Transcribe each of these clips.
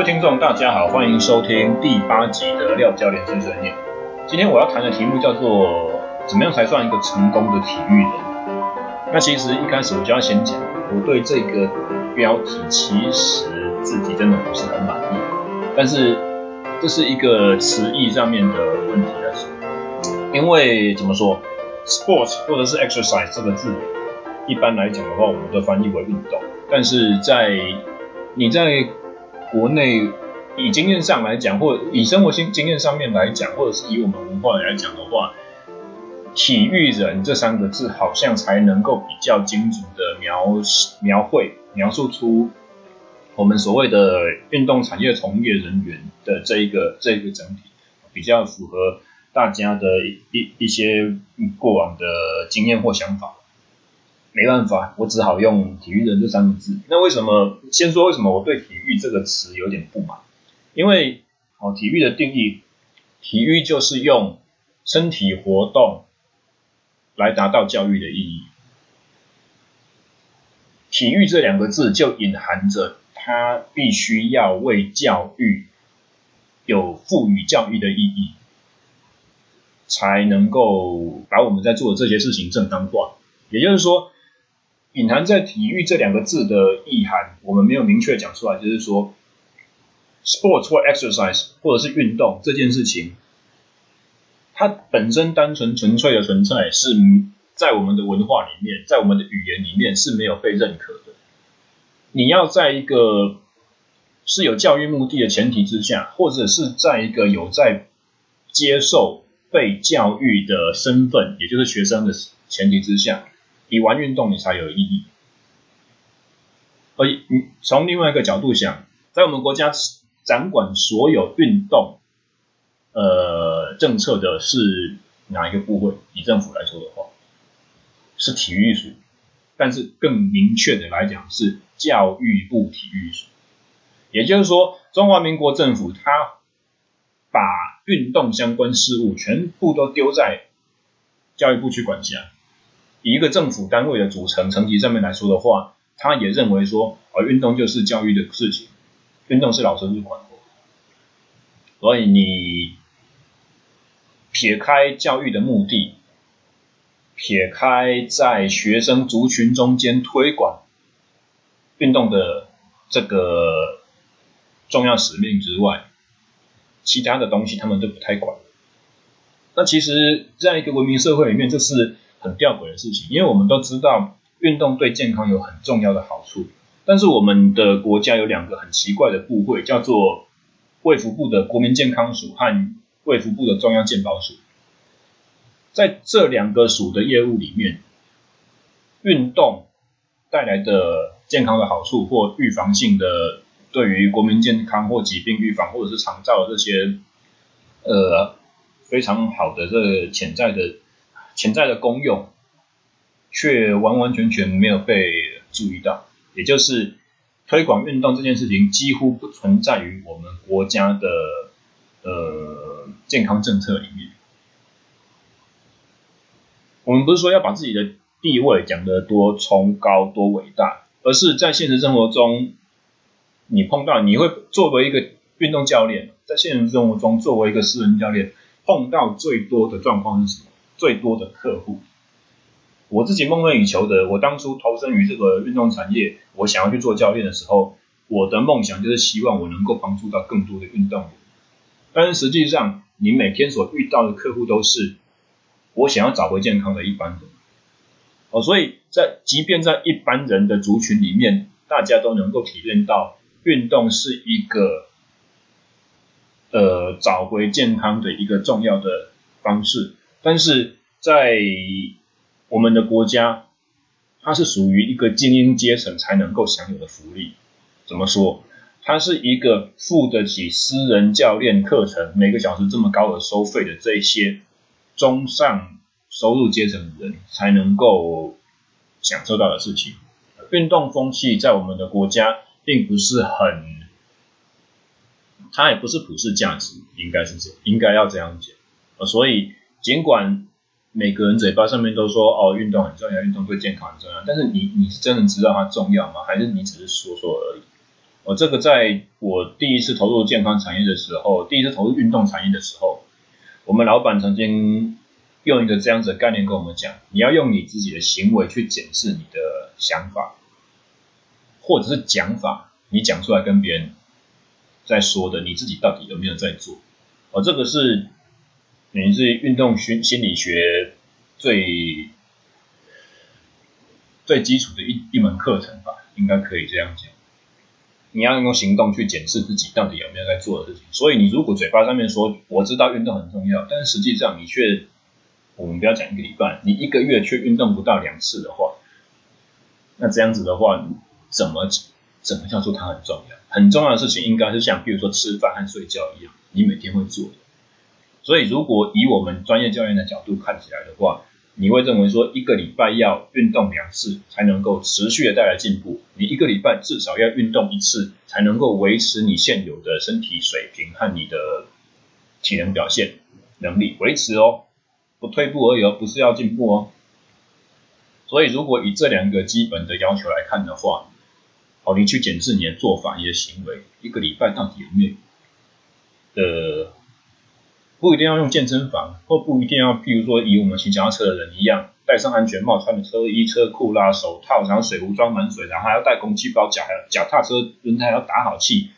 各位听众，大家好，欢迎收听第八集的廖教练碎碎念。今天我要谈的题目叫做“怎么样才算一个成功的体育人”。那其实一开始我就要先讲，我对这个标题其实自己真的不是很满意。但是这是一个词义上面的问题来说，因为怎么说，sports 或者是 exercise 这个字，一般来讲的话，我们都翻译为运动。但是在你在国内以经验上来讲，或以生活经经验上面来讲，或者是以我们文化来讲的话，体育人这三个字好像才能够比较精准的描描绘描述出我们所谓的运动产业从业人员的这一个这一个整体，比较符合大家的一一些过往的经验或想法。没办法，我只好用体育人这三个字。那为什么？先说为什么我对体育这个词有点不满？因为哦，体育的定义，体育就是用身体活动来达到教育的意义。体育这两个字就隐含着它必须要为教育有赋予教育的意义，才能够把我们在做的这些事情正当化。也就是说。隐含在体育这两个字的意涵，我们没有明确讲出来，就是说，sports 或 exercise 或者是运动这件事情，它本身单纯纯粹的存在，是在我们的文化里面，在我们的语言里面是没有被认可的。你要在一个是有教育目的的前提之下，或者是在一个有在接受被教育的身份，也就是学生的前提之下。你玩运动，你才有意义。而你从另外一个角度想，在我们国家掌管所有运动呃政策的是哪一个部会？以政府来说的话，是体育署。但是更明确的来讲，是教育部体育署。也就是说，中华民国政府它把运动相关事务全部都丢在教育部去管辖。以一个政府单位的组成层级上面来说的话，他也认为说，啊运动就是教育的事情，运动是老师去管的。所以你撇开教育的目的，撇开在学生族群中间推广运动的这个重要使命之外，其他的东西他们都不太管。那其实，在一个文明社会里面，就是。很吊诡的事情，因为我们都知道运动对健康有很重要的好处，但是我们的国家有两个很奇怪的部会，叫做卫福部的国民健康署和卫福部的中央健保署。在这两个署的业务里面，运动带来的健康的好处或预防性的对于国民健康或疾病预防或者是长照的这些呃非常好的这潜在的。潜在的功用，却完完全全没有被注意到，也就是推广运动这件事情几乎不存在于我们国家的呃健康政策里面。我们不是说要把自己的地位讲得多崇高、多伟大，而是在现实生活中，你碰到你会作为一个运动教练，在现实生活中作为一个私人教练，碰到最多的状况是什么？最多的客户，我自己梦寐以求的，我当初投身于这个运动产业，我想要去做教练的时候，我的梦想就是希望我能够帮助到更多的运动员。但是实际上，你每天所遇到的客户都是我想要找回健康的一般人。哦，所以在即便在一般人的族群里面，大家都能够体验到运动是一个呃找回健康的一个重要的方式。但是在我们的国家，它是属于一个精英阶层才能够享有的福利。怎么说？它是一个付得起私人教练课程每个小时这么高的收费的这些中上收入阶层的人才能够享受到的事情。运动风气在我们的国家并不是很，它也不是普世价值，应该是这，应该要这样讲。所以。尽管每个人嘴巴上面都说哦，运动很重要，运动对健康很重要，但是你你是真的知道它重要吗？还是你只是说说而已？我这个在我第一次投入健康产业的时候，第一次投入运动产业的时候，我们老板曾经用一个这样子的概念跟我们讲：你要用你自己的行为去检视你的想法，或者是讲法，你讲出来跟别人在说的，你自己到底有没有在做？哦，这个是等于是运动心心理学最最基础的一一门课程吧，应该可以这样讲。你要用行动去检视自己到底有没有在做的事情。所以你如果嘴巴上面说我知道运动很重要，但是实际上你却，我们不要讲一个礼拜，你一个月却运动不到两次的话，那这样子的话，怎么怎么叫做它很重要？很重要的事情应该是像比如说吃饭和睡觉一样，你每天会做的。所以如果以我们专业教练的角度看起来的话，你会认为说，一个礼拜要运动两次才能够持续的带来进步。你一个礼拜至少要运动一次，才能够维持你现有的身体水平和你的体能表现能力维持哦，不退步而已哦，不是要进步哦。所以如果以这两个基本的要求来看的话，好，你去检视你的做法、你的行为，一个礼拜到底有没有的。不一定要用健身房，或不一定要，譬如说以我们骑脚踏车的人一样，戴上安全帽，穿着车衣、车裤、啦手套，然后水壶装满水，然后还要带空气包，脚还脚踏车轮胎要打好气，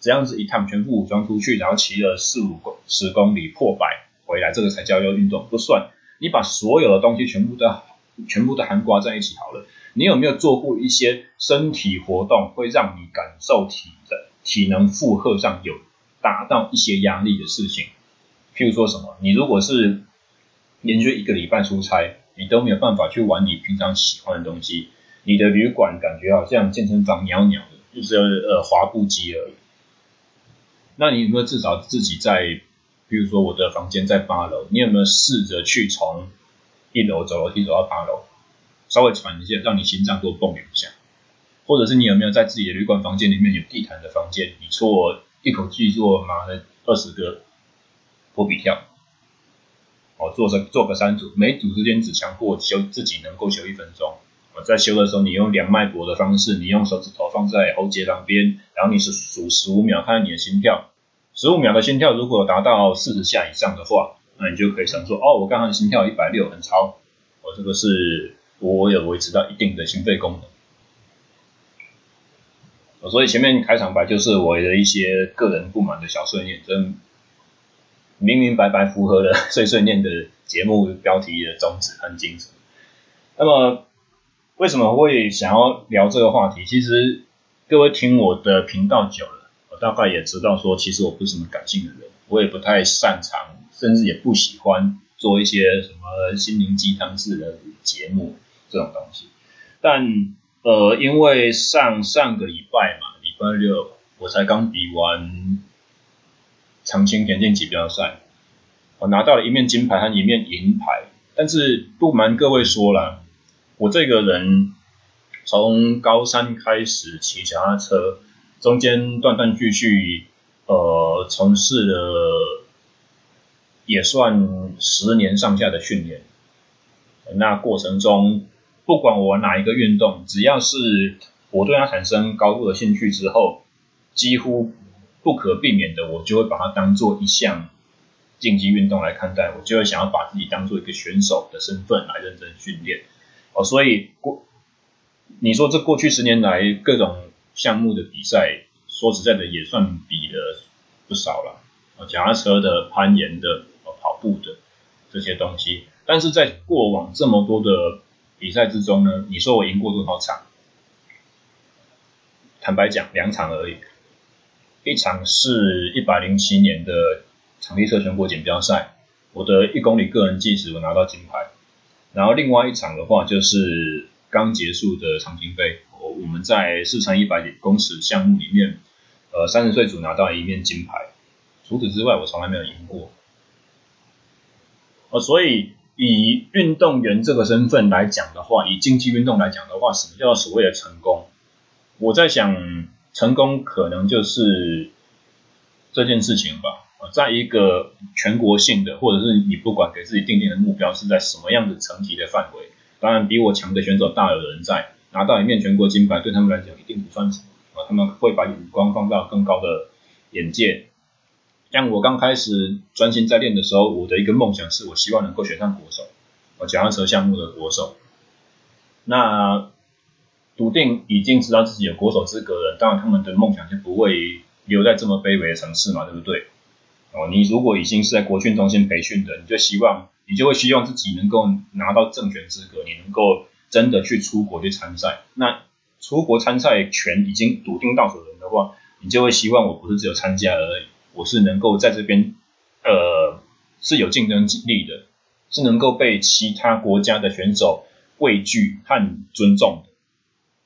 这样子一趟全副武装出去，然后骑了四五十公里破百回来，这个才叫做运动，不算。你把所有的东西全部都全部都含括在一起好了。你有没有做过一些身体活动，会让你感受体的体能负荷上有达到一些压力的事情？譬如说什么，你如果是连续一个礼拜出差，你都没有办法去玩你平常喜欢的东西，你的旅馆感觉好像健身房鸟鸟的，就是呃滑步机而已。那你有没有至少自己在，譬如说我的房间在八楼，你有没有试着去从一楼走楼梯走到八楼，稍微喘一下，让你心脏多蹦两下？或者是你有没有在自己的旅馆房间里面有地毯的房间，你做一口气做妈的二十个？波比跳，哦，做个做个三组，每组之间只强迫休自己能够休一分钟。我，在休的时候，你用两脉搏的方式，你用手指头放在喉结旁边，然后你是数十五秒，看看你的心跳。十五秒的心跳如果达到四十下以上的话，那你就可以想说，哦，我刚刚心跳一百六，很超。我、这个是我有维持到一定的心肺功能。所以前面开场白就是我的一些个人不满的小碎念，真。明明白白符合了 碎碎念的节目标题的宗旨和精神。那么，为什么会想要聊这个话题？其实各位听我的频道久了，我大概也知道说，其实我不是什么感性的人，我也不太擅长，甚至也不喜欢做一些什么心灵鸡汤式的节目这种东西。但呃，因为上上个礼拜嘛，礼拜六我才刚比完。长青田径锦标赛，我拿到了一面金牌和一面银牌。但是不瞒各位说了，我这个人从高三开始骑脚踏车，中间断断续续，呃，从事了也算十年上下的训练。那过程中，不管我哪一个运动，只要是我对它产生高度的兴趣之后，几乎。不可避免的，我就会把它当做一项竞技运动来看待，我就会想要把自己当做一个选手的身份来认真训练。哦，所以过你说这过去十年来各种项目的比赛，说实在的也算比了不少了。哦，脚踏车的、攀岩的、哦跑步的这些东西，但是在过往这么多的比赛之中呢，你说我赢过多少场？坦白讲，两场而已。一场是一百零七年的场地车全国锦标赛，我的一公里个人计时我拿到金牌。然后另外一场的话就是刚结束的长青杯，我我们在四乘一百公尺项目里面，呃三十岁组拿到一面金牌。除此之外，我从来没有赢过。呃，所以以运动员这个身份来讲的话，以竞技运动来讲的话，什么叫所谓的成功？我在想。成功可能就是这件事情吧，在一个全国性的，或者是你不管给自己定定的目标是在什么样的层级的范围，当然比我强的选手大有人在，拿到一面全国金牌对他们来讲一定不算什么，啊，他们会把眼光放到更高的眼界。像我刚开始专心在练的时候，我的一个梦想是我希望能够选上国手，我脚踏车项目的国手。那笃定已经知道自己有国手资格了，当然他们的梦想就不会留在这么卑微的城市嘛，对不对？哦，你如果已经是在国训中心培训的，你就希望，你就会希望自己能够拿到正选资格，你能够真的去出国去参赛。那出国参赛权已经笃定到手人的话，你就会希望我不是只有参加而已，我是能够在这边，呃，是有竞争力的，是能够被其他国家的选手畏惧和尊重，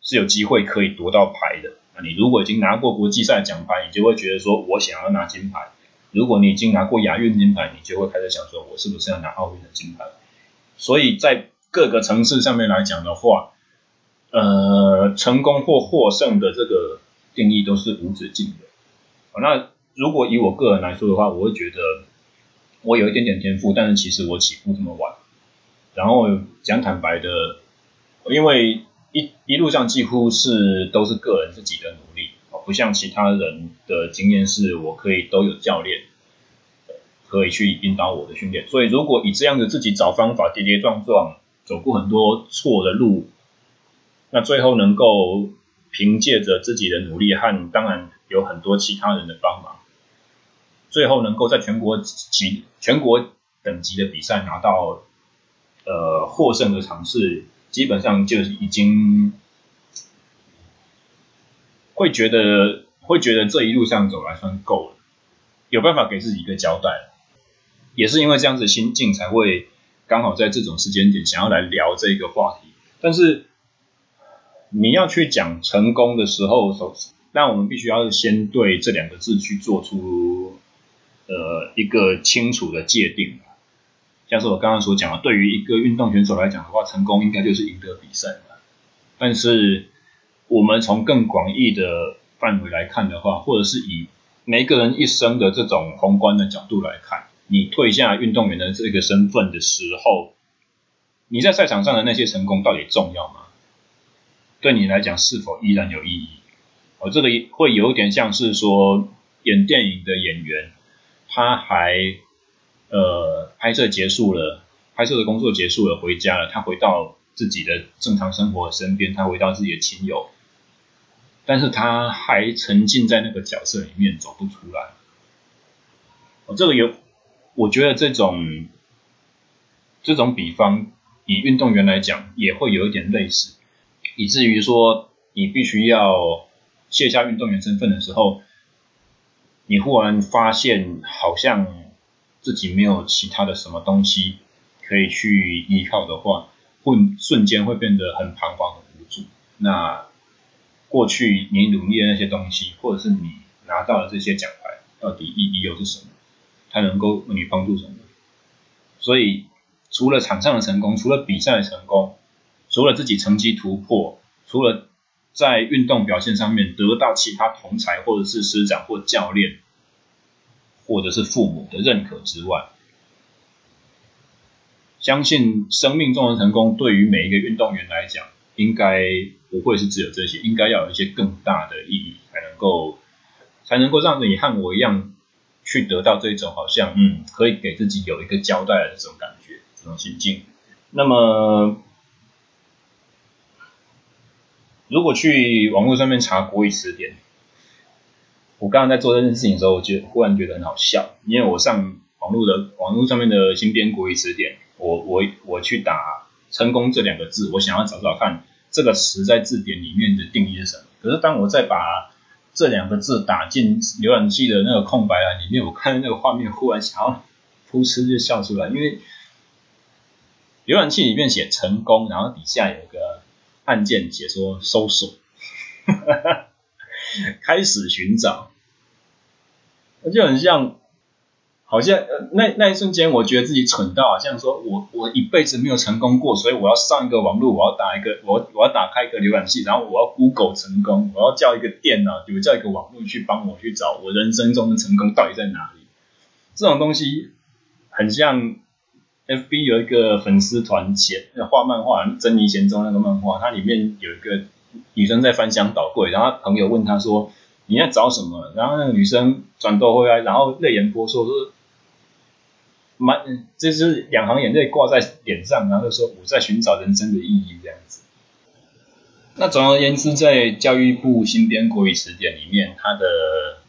是有机会可以夺到牌的。那你如果已经拿过国际赛奖牌，你就会觉得说我想要拿金牌。如果你已经拿过亚运金牌，你就会开始想说，我是不是要拿奥运的金牌？所以在各个层次上面来讲的话，呃，成功或获胜的这个定义都是无止境的。那如果以我个人来说的话，我会觉得我有一点点天赋，但是其实我起步这么晚。然后讲坦白的，因为一一路上几乎是都是个人自己的努力。不像其他人的经验是，我可以都有教练，可以去引导我的训练。所以如果以这样的自己找方法，跌跌撞撞，走过很多错的路，那最后能够凭借着自己的努力和当然有很多其他人的帮忙，最后能够在全国级、全国等级的比赛拿到呃获胜的尝试，基本上就已经。会觉得会觉得这一路上走来算够了，有办法给自己一个交代，也是因为这样子心境才会刚好在这种时间点想要来聊这个话题。但是你要去讲成功的时候，首先，那我们必须要先对这两个字去做出呃一个清楚的界定。像是我刚刚所讲的，对于一个运动选手来讲的话，成功应该就是赢得比赛嘛。但是我们从更广义的范围来看的话，或者是以每个人一生的这种宏观的角度来看，你退下运动员的这个身份的时候，你在赛场上的那些成功到底重要吗？对你来讲是否依然有意义？哦，这个会有点像是说演电影的演员，他还呃拍摄结束了，拍摄的工作结束了，回家了，他回到自己的正常生活身边，他回到自己的亲友。但是他还沉浸在那个角色里面走不出来。哦，这个有，我觉得这种这种比方，以运动员来讲也会有一点类似，以至于说你必须要卸下运动员身份的时候，你忽然发现好像自己没有其他的什么东西可以去依靠的话，会瞬间会变得很彷徨、很无助。那过去你努力的那些东西，或者是你拿到的这些奖牌，到底意义又是什么？它能够为你帮助什么？所以，除了场上的成功，除了比赛的成功，除了自己成绩突破，除了在运动表现上面得到其他同才或者是师长或教练，或者是父母的认可之外，相信生命中的成功对于每一个运动员来讲，应该不会是只有这些，应该要有一些更大的意义，才能够才能够让你和我一样去得到这种好像嗯，可以给自己有一个交代的这种感觉，这种心境。那么，如果去网络上面查国语词典，我刚刚在做这件事情的时候，我就忽然觉得很好笑，因为我上网络的网络上面的新编国语词典，我我我去打。成功这两个字，我想要找找看这个词在字典里面的定义是什么。可是当我再把这两个字打进浏览器的那个空白栏里面，我看到那个画面，忽然想要噗嗤就笑出来，因为浏览器里面写成功，然后底下有个按键写说搜索，开始寻找，就很像。好像，那那一瞬间，我觉得自己蠢到好像说我我一辈子没有成功过，所以我要上一个网络，我要打一个我我要打开一个浏览器，然后我要 Google 成功，我要叫一个电脑，就叫一个网络去帮我去找我人生中的成功到底在哪里。这种东西很像 FB 有一个粉丝团前画漫画，珍妮贤中那个漫画，它里面有一个女生在翻箱倒柜，然后朋友问她说：“你在找什么？”然后那个女生转头回来，然后泪眼婆娑说：“满，这是两行眼泪挂在脸上，然后就说我在寻找人生的意义这样子。”那总而言之，在教育部新编国语词典里面，它的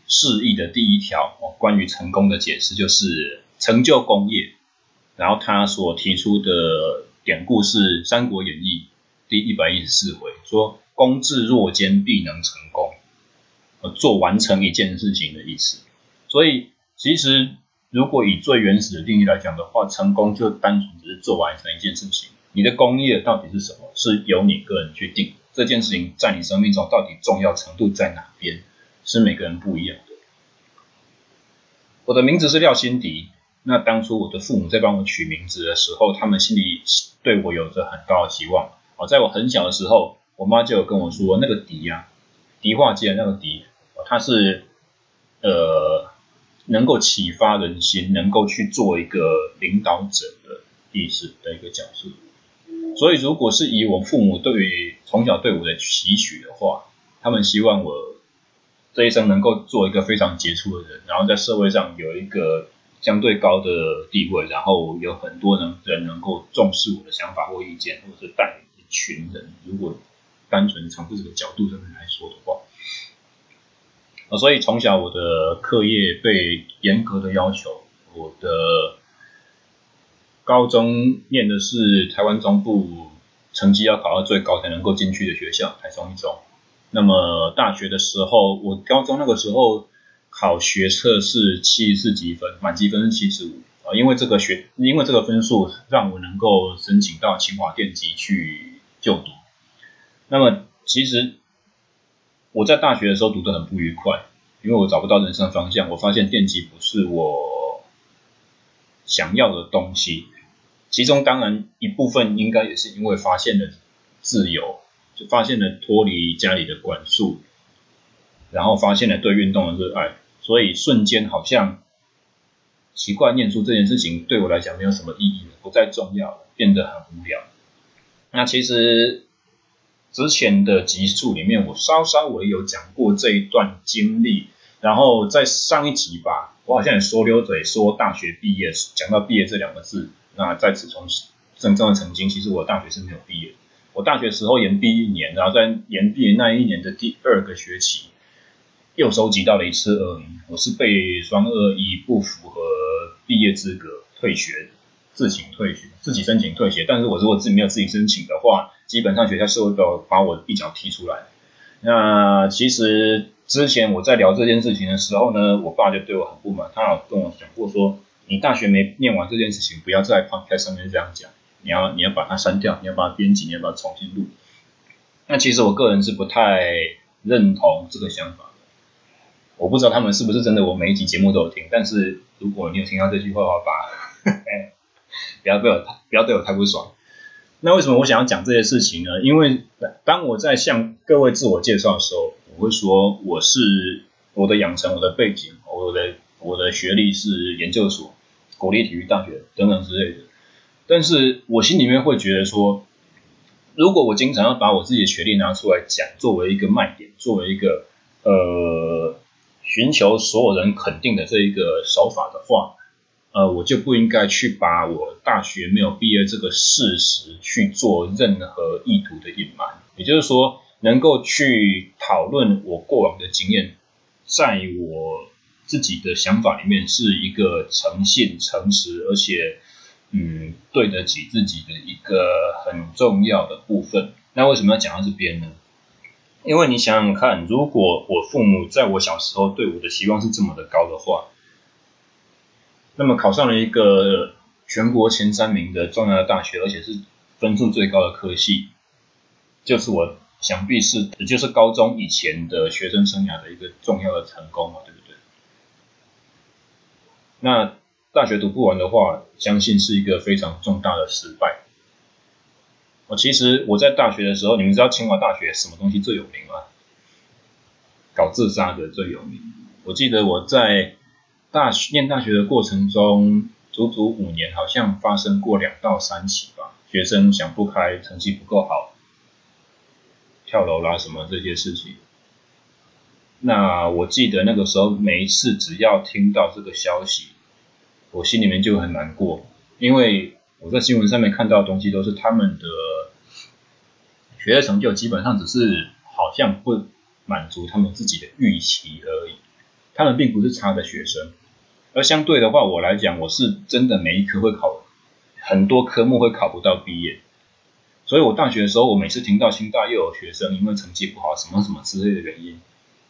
释义的第一条哦，关于成功的解释就是成就功业，然后他所提出的典故是《三国演义》第一百一十四回，说“功至若坚，必能成功”，做完成一件事情的意思。所以，其实如果以最原始的定义来讲的话，成功就单纯只是做完成一件事情。你的功业到底是什么，是由你个人去定。这件事情在你生命中到底重要程度在哪边，是每个人不一样的。我的名字是廖心迪，那当初我的父母在帮我取名字的时候，他们心里对我有着很高的期望。哦，在我很小的时候，我妈就有跟我说，那个迪呀，迪化街那个迪，它是呃能够启发人心，能够去做一个领导者的意思的一个角色。所以，如果是以我父母对于从小对我的期许的话，他们希望我这一生能够做一个非常杰出的人，然后在社会上有一个相对高的地位，然后有很多人人能够重视我的想法或意见，或者是带领一群人。如果单纯从这个角度上面来说的话，所以从小我的课业被严格的要求，我的。高中念的是台湾中部，成绩要考到最高才能够进去的学校，台中一中。那么大学的时候，我高中那个时候考学测是七十四级分，满积分是七十五啊。因为这个学，因为这个分数让我能够申请到清华电机去就读。那么其实我在大学的时候读得很不愉快，因为我找不到人生方向，我发现电机不是我想要的东西。其中当然一部分应该也是因为发现了自由，就发现了脱离家里的管束，然后发现了对运动的热爱，所以瞬间好像奇怪，念书这件事情对我来讲没有什么意义了，不再重要了，变得很无聊。那其实之前的集数里面，我稍稍微有讲过这一段经历，然后在上一集吧，我好像也说溜嘴说大学毕业，讲到毕业这两个字。那在此重，真正的曾经，其实我大学是没有毕业。我大学时候延毕一年，然后在延毕那一年的第二个学期，又收集到了一次恶名。我是被双二一不符合毕业资格退学，自行退学，自己申请退学。但是我如果自己没有自己申请的话，基本上学校是会把我一脚踢出来。那其实之前我在聊这件事情的时候呢，我爸就对我很不满，他有跟我讲过说。你大学没念完这件事情，不要在 podcast 上面这样讲。你要你要把它删掉，你要把它编辑，你要把它重新录。那其实我个人是不太认同这个想法的。我不知道他们是不是真的，我每一集节目都有听。但是如果你有听到这句话的话，吧，不要对我不要对我太不爽。那为什么我想要讲这些事情呢？因为当我在向各位自我介绍的时候，我会说我是我的养成，我的背景，我的。我的学历是研究所、国立体育大学等等之类的，但是我心里面会觉得说，如果我经常要把我自己的学历拿出来讲，作为一个卖点，作为一个呃寻求所有人肯定的这一个手法的话，呃，我就不应该去把我大学没有毕业这个事实去做任何意图的隐瞒。也就是说，能够去讨论我过往的经验，在我。自己的想法里面是一个诚信、诚实，而且嗯对得起自己的一个很重要的部分。那为什么要讲到这边呢？因为你想想看，如果我父母在我小时候对我的期望是这么的高的话，那么考上了一个全国前三名的重要的大学，而且是分数最高的科系，就是我想必是也就是高中以前的学生生涯的一个重要的成功嘛，对不对？那大学读不完的话，相信是一个非常重大的失败。我其实我在大学的时候，你们知道清华大学什么东西最有名吗？搞自杀的最有名。我记得我在大念大学的过程中，足足五年，好像发生过两到三起吧。学生想不开，成绩不够好，跳楼啦什么这些事情。那我记得那个时候，每一次只要听到这个消息，我心里面就很难过，因为我在新闻上面看到的东西都是他们的学业成就基本上只是好像不满足他们自己的预期而已，他们并不是差的学生，而相对的话，我来讲，我是真的每一科会考很多科目会考不到毕业，所以我大学的时候，我每次听到清大又有学生因为成绩不好什么什么之类的原因。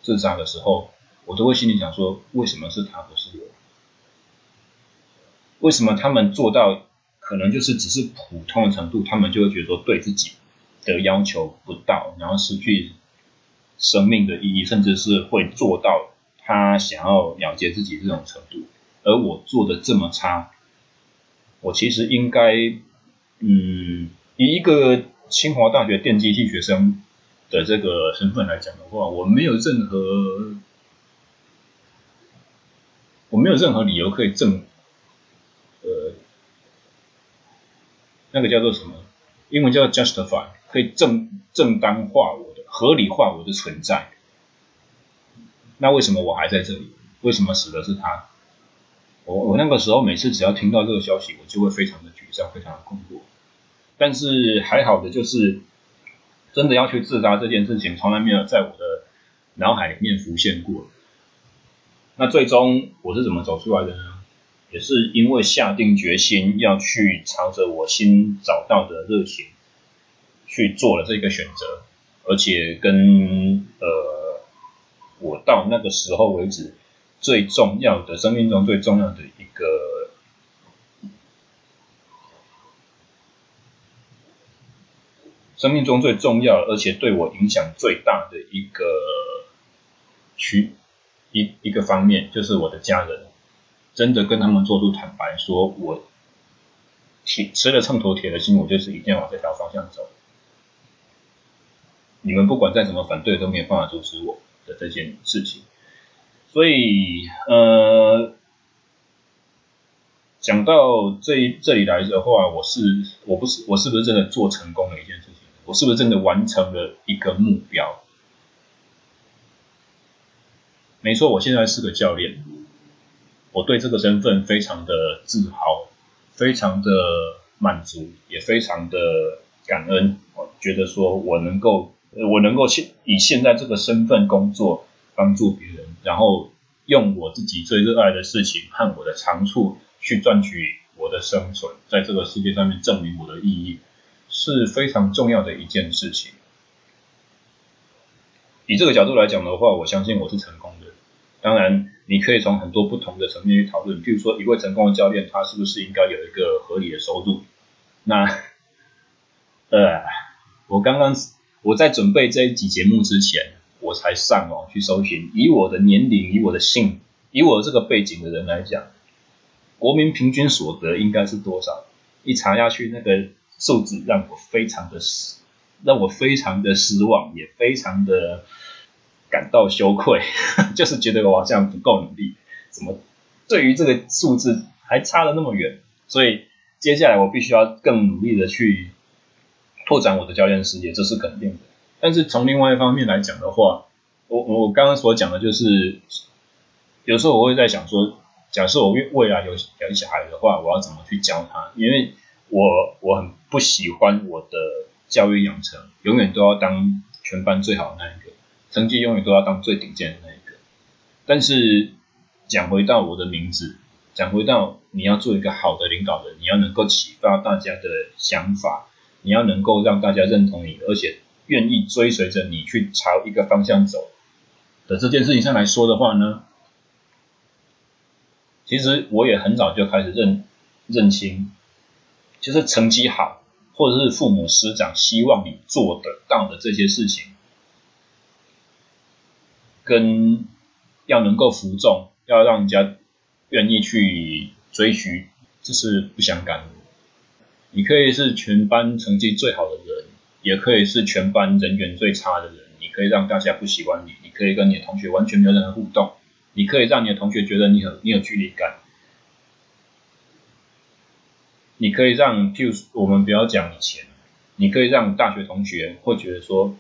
自杀的时候，我都会心里想说：为什么是他，不是我？为什么他们做到可能就是只是普通的程度，他们就会觉得说对自己的要求不到，然后失去生命的意义，甚至是会做到他想要了结自己这种程度，而我做的这么差，我其实应该，嗯，以一个清华大学电机系学生。的这个身份来讲的话，我没有任何，我没有任何理由可以正，呃，那个叫做什么？英文叫 justify，可以正正当化我的，合理化我的存在。那为什么我还在这里？为什么死的是他？我我那个时候每次只要听到这个消息，我就会非常的沮丧，非常的困惑。但是还好的就是。真的要去自杀这件事情，从来没有在我的脑海里面浮现过。那最终我是怎么走出来的呢？也是因为下定决心要去朝着我新找到的热情去做了这个选择，而且跟呃我到那个时候为止最重要的生命中最重要的一个。生命中最重要，而且对我影响最大的一个区一一个方面，就是我的家人，真的跟他们做出坦白，说我铁吃了秤砣铁了心，我就是一定要往这条方向走。你们不管再怎么反对，都没有办法阻止我的这件事情。所以，呃，讲到这这里来的话，我是我不是我是不是真的做成功了一件事情？我是不是真的完成了一个目标？没错，我现在是个教练，我对这个身份非常的自豪，非常的满足，也非常的感恩。我觉得说我能够，我能够现以现在这个身份工作，帮助别人，然后用我自己最热爱的事情和我的长处去赚取我的生存，在这个世界上面证明我的意义。是非常重要的一件事情。以这个角度来讲的话，我相信我是成功的。当然，你可以从很多不同的层面去讨论，譬如说，一位成功的教练，他是不是应该有一个合理的收入？那，呃，我刚刚我在准备这一集节目之前，我才上网去搜寻，以我的年龄、以我的姓、以我这个背景的人来讲，国民平均所得应该是多少？一查下去，那个。数字让我非常的失，让我非常的失望，也非常的感到羞愧，就是觉得我好像不够努力，怎么对于这个数字还差了那么远？所以接下来我必须要更努力的去拓展我的教练事业，这是肯定的。但是从另外一方面来讲的话，我我刚刚所讲的就是，有时候我会在想说，假设我未未来有有小孩的话，我要怎么去教他？因为我我很不喜欢我的教育养成，永远都要当全班最好的那一个，成绩永远都要当最顶尖的那一个。但是讲回到我的名字，讲回到你要做一个好的领导人，你要能够启发大家的想法，你要能够让大家认同你，而且愿意追随着你去朝一个方向走的这件事情上来说的话呢，其实我也很早就开始认认清。就是成绩好，或者是父母师长希望你做得到的这些事情，跟要能够服众，要让人家愿意去追寻，这是不相干的。你可以是全班成绩最好的人，也可以是全班人缘最差的人。你可以让大家不喜欢你，你可以跟你的同学完全没有任何互动，你可以让你的同学觉得你很你有距离感。你可以让，譬如我们不要讲以前，你可以让大学同学会觉得说，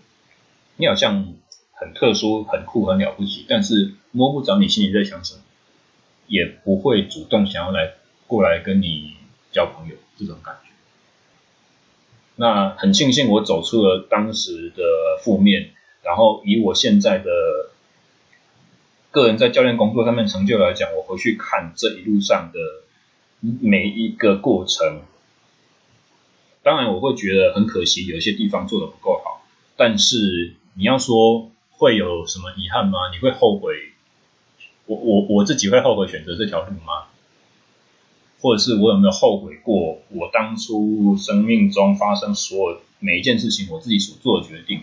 你好像很特殊、很酷、很了不起，但是摸不着你心里在想什么，也不会主动想要来过来跟你交朋友这种感觉。那很庆幸我走出了当时的负面，然后以我现在的个人在教练工作上面成就来讲，我回去看这一路上的每一个过程，当然我会觉得很可惜，有些地方做的不够好。但是你要说会有什么遗憾吗？你会后悔？我我我自己会后悔选择这条路吗？或者是我有没有后悔过我当初生命中发生所有每一件事情，我自己所做的决定？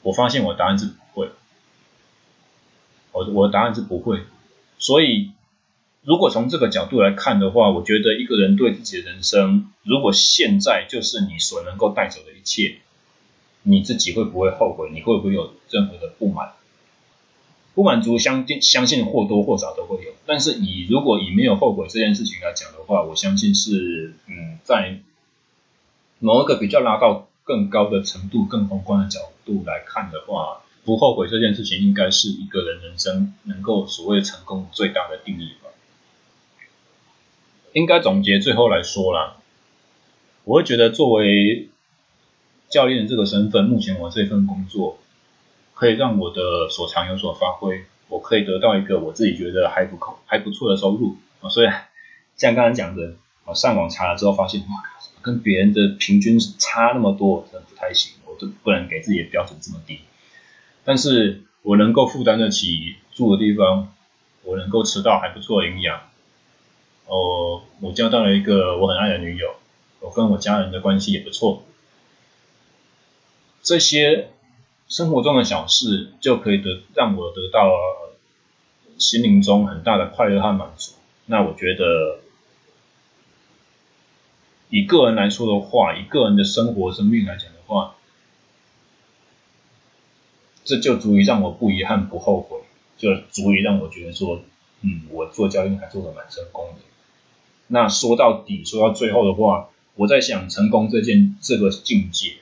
我发现我答案是不会。我我的答案是不会。所以，如果从这个角度来看的话，我觉得一个人对自己的人生，如果现在就是你所能够带走的一切，你自己会不会后悔？你会不会有任何的不满？不满足相相信或多或少都会有，但是以如果以没有后悔这件事情来讲的话，我相信是嗯，在某一个比较拉到更高的程度、更宏观的角度来看的话，不后悔这件事情应该是一个人人生能够所谓成功最大的定义吧。应该总结最后来说啦，我会觉得作为教练这个身份，目前我这份工作。可以让我的所长有所发挥，我可以得到一个我自己觉得还不够、还不错的收入啊。所以 像刚才讲的，我上网查了之后发现，哇，跟别人的平均差那么多，真的不太行，我都不能给自己的标准这么低。但是我能够负担得起住的地方，我能够吃到还不错的营养，哦，我交到了一个我很爱的女友，我跟我家人的关系也不错，这些。生活中的小事就可以得让我得到心灵中很大的快乐和满足。那我觉得，以个人来说的话，以个人的生活生命来讲的话，这就足以让我不遗憾、不后悔，就足以让我觉得说，嗯，我做教练还做得蛮成功的。那说到底，说到最后的话，我在想，成功这件这个境界。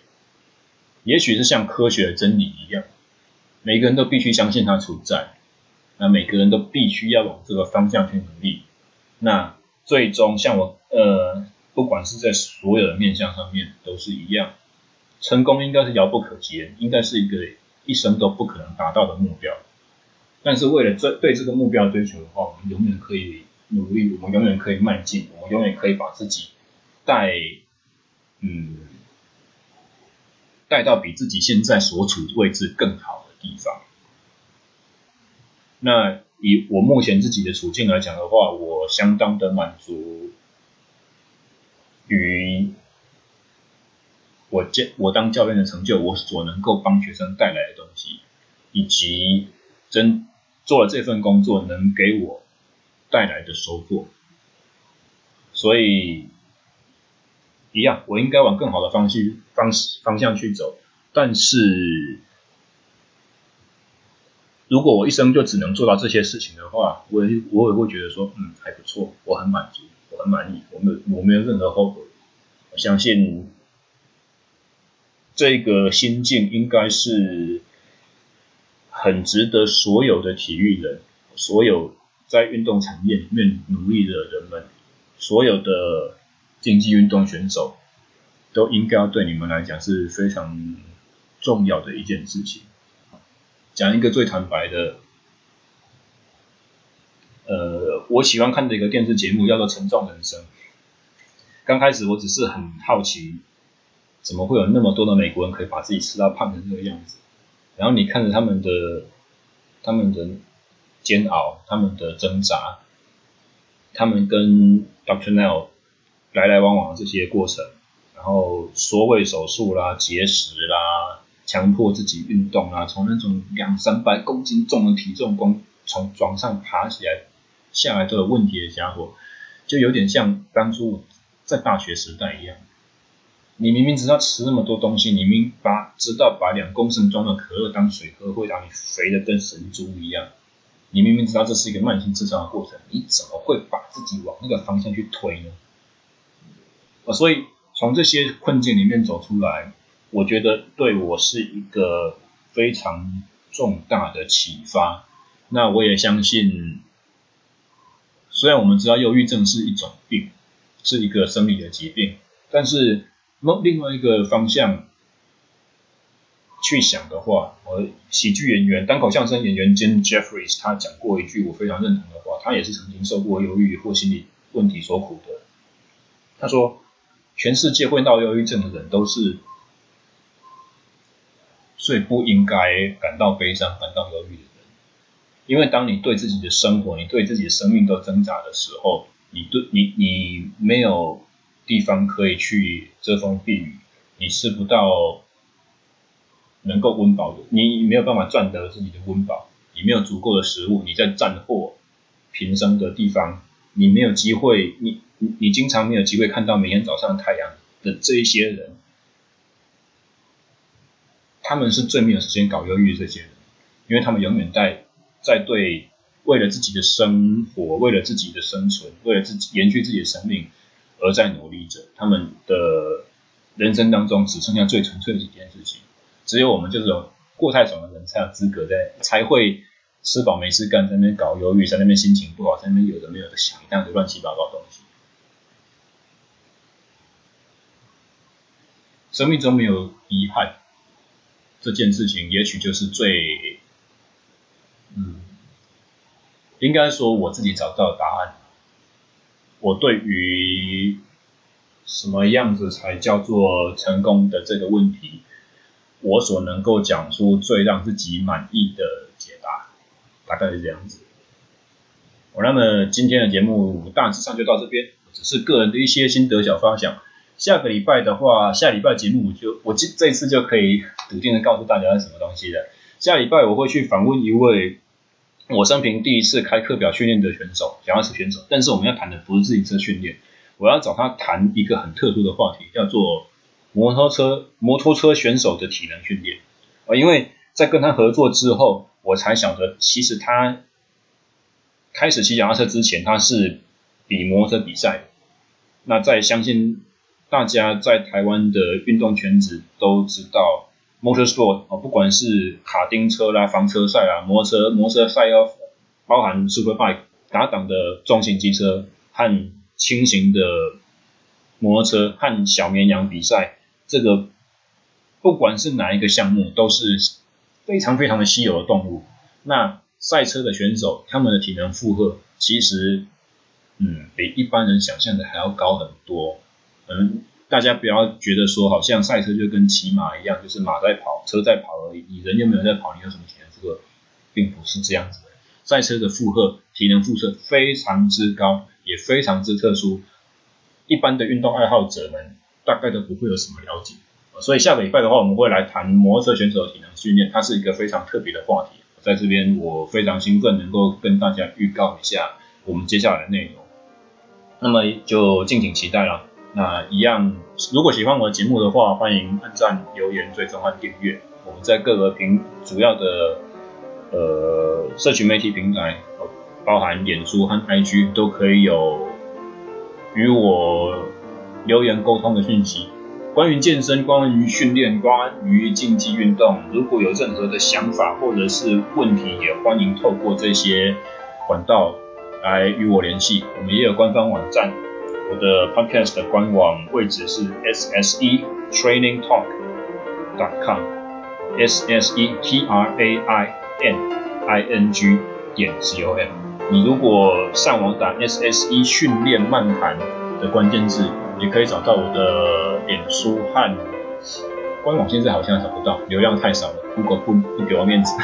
也许是像科学的真理一样，每个人都必须相信它存在，那每个人都必须要往这个方向去努力。那最终，像我呃，不管是在所有的面向上面都是一样，成功应该是遥不可及，应该是一个一生都不可能达到的目标。但是为了这对这个目标追求的话，我们永远可以努力，我们永远可以迈进，我们永远可以把自己带嗯。带到比自己现在所处位置更好的地方。那以我目前自己的处境来讲的话，我相当的满足于我教我当教练的成就，我所能够帮学生带来的东西，以及真做了这份工作能给我带来的收获。所以。一样，我应该往更好的方向方方向去走。但是，如果我一生就只能做到这些事情的话，我也我也会觉得说，嗯，还不错，我很满足，我很满意，我没有我没有任何后悔。我相信这个心境应该是很值得所有的体育人，所有在运动产业里面努力的人们，所有的。竞技运动选手都应该要对你们来讲是非常重要的一件事情。讲一个最坦白的，呃，我喜欢看的一个电视节目叫做《沉重人生》。刚开始我只是很好奇，怎么会有那么多的美国人可以把自己吃到胖成这个样子？然后你看着他们的、他们的煎熬、他们的挣扎，他们跟 Dr. Neil 来来往往这些过程，然后缩胃手术啦、节食啦、强迫自己运动啦，从那种两三百公斤重的体重，光从床上爬起来下来都有问题的家伙，就有点像当初在大学时代一样。你明明知道吃那么多东西，你明把知道把两公升装的可乐当水喝会让你肥的跟神猪一样，你明明知道这是一个慢性自杀的过程，你怎么会把自己往那个方向去推呢？所以从这些困境里面走出来，我觉得对我是一个非常重大的启发。那我也相信，虽然我们知道忧郁症是一种病，是一个生理的疾病，但是另外一个方向去想的话，我喜剧演员、单口相声演员 Jim Jeffries 他讲过一句我非常认同的话，他也是曾经受过忧郁或心理问题所苦的。他说：“全世界会闹忧郁症的人都是。”最不应该感到悲伤、感到忧郁的人，因为当你对自己的生活、你对自己的生命都挣扎的时候，你对你你没有地方可以去遮风避雨，你吃不到能够温饱的，你没有办法赚得自己的温饱，你没有足够的食物，你在战祸频生的地方，你没有机会，你你你经常没有机会看到每天早上的太阳的这一些人。他们是最没有时间搞忧郁这些人，因为他们永远在在对为了自己的生活，为了自己的生存，为了自己延续自己的生命而在努力着。他们的人生当中只剩下最纯粹的几件事情，只有我们这种过太爽的人才有资格在才会吃饱没事干，在那边搞忧郁，在那边心情不好，在那边有的没有的想一大堆乱七八糟的东西。生命中没有遗憾。这件事情也许就是最，嗯，应该说我自己找到的答案。我对于什么样子才叫做成功的这个问题，我所能够讲出最让自己满意的解答，大概是这样子。我那么今天的节目大致上就到这边，只是个人的一些心得小分享。下个礼拜的话，下礼拜节目我就我这这次就可以笃定的告诉大家是什么东西了。下礼拜我会去访问一位我生平第一次开课表训练的选手，脚踏车选手。但是我们要谈的不是自行车训练，我要找他谈一个很特殊的话题，叫做摩托车摩托车选手的体能训练。啊，因为在跟他合作之后，我才晓得其实他开始骑脚踏车之前，他是比摩托车比赛。那在相信。大家在台湾的运动圈子都知道，motorsport 啊，不管是卡丁车啦、房车赛啊、摩托车、摩托车赛要包含 superbike 打档的重型机车和轻型的摩托车和小绵羊比赛，这个不管是哪一个项目，都是非常非常的稀有的动物。那赛车的选手，他们的体能负荷其实，嗯，比一般人想象的还要高很多。嗯，大家不要觉得说好像赛车就跟骑马一样，就是马在跑，车在跑而已，你人又没有在跑，你有什么体能负荷？并不是这样子的。赛车的负荷，体能负荷非常之高，也非常之特殊，一般的运动爱好者们大概都不会有什么了解。所以下个礼拜的话，我们会来谈摩托车选手的体能训练，它是一个非常特别的话题。在这边，我非常兴奋能够跟大家预告一下我们接下来的内容，那么就敬请期待了。那一样，如果喜欢我的节目的话，欢迎按赞、留言、追踪和订阅。我们在各个平主要的呃社群媒体平台，包含脸书和 IG，都可以有与我留言沟通的讯息。关于健身、关于训练、关于竞技运动，如果有任何的想法或者是问题，也欢迎透过这些管道来与我联系。我们也有官方网站。我的 podcast 的官网位置是 s s e training talk dot com s s e t r a i n i n g 点 c o m。你如果上网打 s s e 训练漫谈的关键字，也可以找到我的脸书和官网。现在好像找不到，流量太少了，Google 不不给我面子。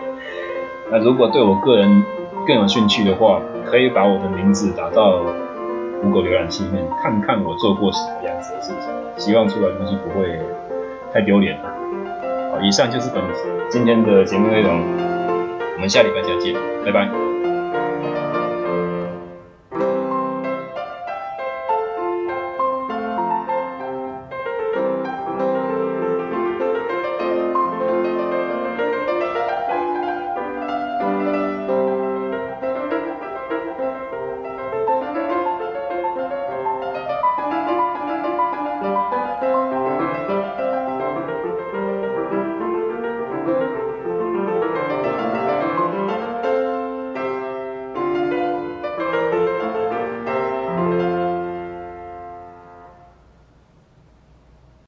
那如果对我个人更有兴趣的话，可以把我的名字打到。Google 浏览器里面看看我做过什么样子的事情，希望出来东西不会太丢脸了。好，以上就是本今天的节目内容，我们下礼拜再见，拜拜。